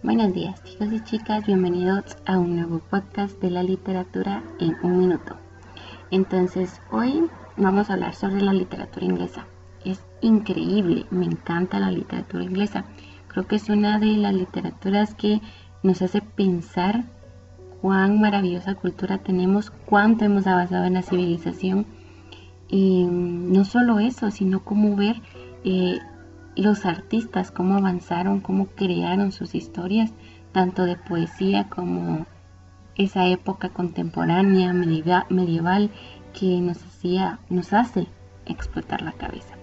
Buenos días chicos y chicas, bienvenidos a un nuevo podcast de la literatura en un minuto. Entonces hoy vamos a hablar sobre la literatura inglesa. Es increíble, me encanta la literatura inglesa. Creo que es una de las literaturas que nos hace pensar cuán maravillosa cultura tenemos, cuánto hemos avanzado en la civilización. Y no solo eso, sino cómo ver eh, los artistas, cómo avanzaron, cómo crearon sus historias, tanto de poesía como esa época contemporánea, medieval, que nos hacía, nos hace explotar la cabeza.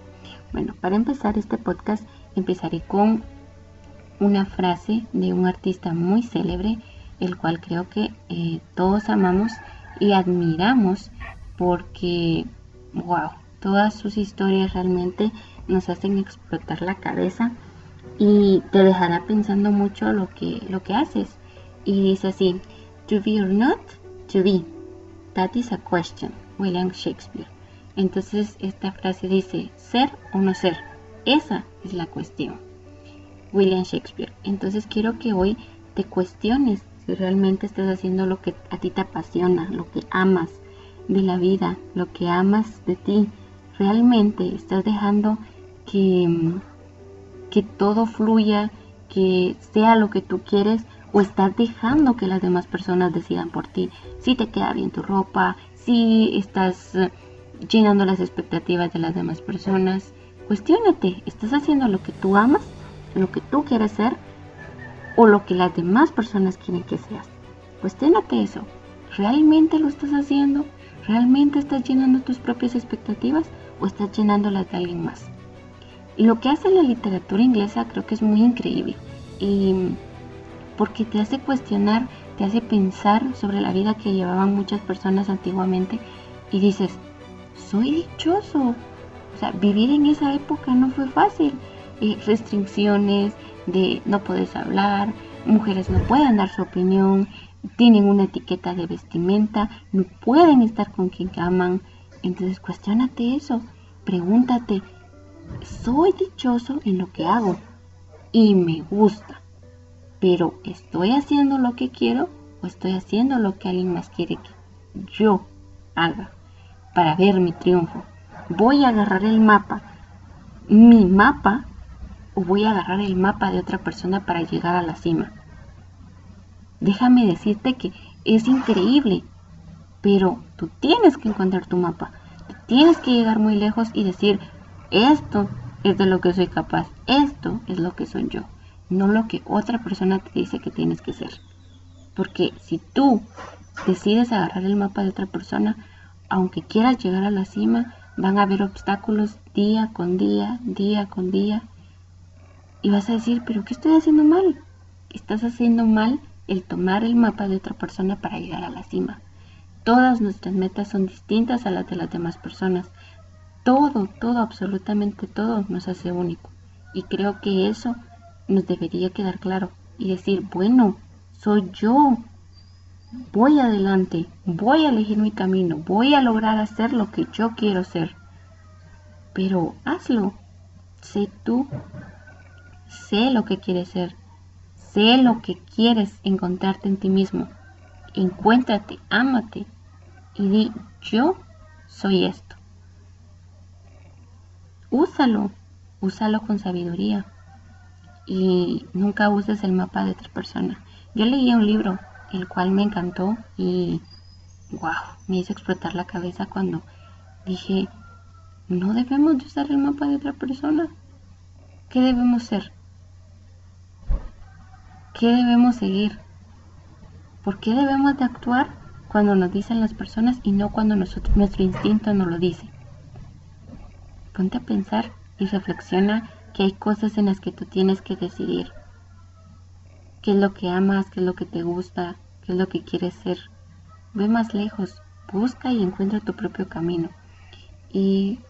Bueno, para empezar este podcast empezaré con una frase de un artista muy célebre, el cual creo que eh, todos amamos y admiramos porque, wow, todas sus historias realmente nos hacen explotar la cabeza y te dejará pensando mucho lo que, lo que haces. Y dice así, to be or not to be, that is a question, William Shakespeare. Entonces esta frase dice, ser o no ser, esa es la cuestión. William Shakespeare. Entonces quiero que hoy te cuestiones si realmente estás haciendo lo que a ti te apasiona, lo que amas de la vida, lo que amas de ti. Realmente estás dejando que, que todo fluya, que sea lo que tú quieres o estás dejando que las demás personas decidan por ti. Si te queda bien tu ropa, si estás eh, llenando las expectativas de las demás personas. Cuestiónate, ¿estás haciendo lo que tú amas, lo que tú quieres ser o lo que las demás personas quieren que seas? Cuestiónate eso. ¿Realmente lo estás haciendo? ¿Realmente estás llenando tus propias expectativas o estás llenando las de alguien más? Lo que hace la literatura inglesa creo que es muy increíble y porque te hace cuestionar, te hace pensar sobre la vida que llevaban muchas personas antiguamente y dices, soy dichoso. O sea, vivir en esa época no fue fácil. Eh, restricciones de no puedes hablar, mujeres no pueden dar su opinión, tienen una etiqueta de vestimenta, no pueden estar con quien aman. Entonces cuestionate eso, pregúntate, soy dichoso en lo que hago y me gusta, pero ¿estoy haciendo lo que quiero o estoy haciendo lo que alguien más quiere que yo haga para ver mi triunfo? ¿Voy a agarrar el mapa, mi mapa, o voy a agarrar el mapa de otra persona para llegar a la cima? Déjame decirte que es increíble, pero tú tienes que encontrar tu mapa. tienes que llegar muy lejos y decir, esto es de lo que soy capaz, esto es lo que soy yo, no lo que otra persona te dice que tienes que ser. Porque si tú decides agarrar el mapa de otra persona, aunque quieras llegar a la cima, van a haber obstáculos día con día, día con día. Y vas a decir, pero ¿qué estoy haciendo mal? Estás haciendo mal el tomar el mapa de otra persona para llegar a la cima. Todas nuestras metas son distintas a las de las demás personas todo, todo, absolutamente todo nos hace único. Y creo que eso nos debería quedar claro y decir, bueno, soy yo, voy adelante, voy a elegir mi camino, voy a lograr hacer lo que yo quiero ser. Pero hazlo, sé tú, sé lo que quieres ser, sé lo que quieres encontrarte en ti mismo. Encuéntrate, ámate y di, yo soy esto úsalo, úsalo con sabiduría y nunca uses el mapa de otra persona. Yo leí un libro, el cual me encantó y wow, me hizo explotar la cabeza cuando dije, no debemos de usar el mapa de otra persona. ¿Qué debemos ser? ¿Qué debemos seguir? ¿Por qué debemos de actuar cuando nos dicen las personas y no cuando nuestro instinto nos lo dice? Ponte a pensar y reflexiona que hay cosas en las que tú tienes que decidir. ¿Qué es lo que amas? ¿Qué es lo que te gusta? ¿Qué es lo que quieres ser? Ve más lejos, busca y encuentra tu propio camino. Y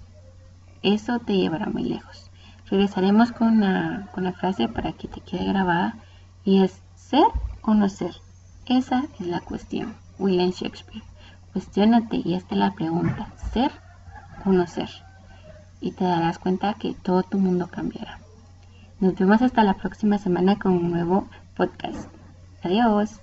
eso te llevará muy lejos. Regresaremos con una, con frase para que te quede grabada y es ser o no ser. Esa es la cuestión. William Shakespeare. Cuestiónate y esta es la pregunta. ¿Ser o no ser? Y te darás cuenta que todo tu mundo cambiará. Nos vemos hasta la próxima semana con un nuevo podcast. Adiós.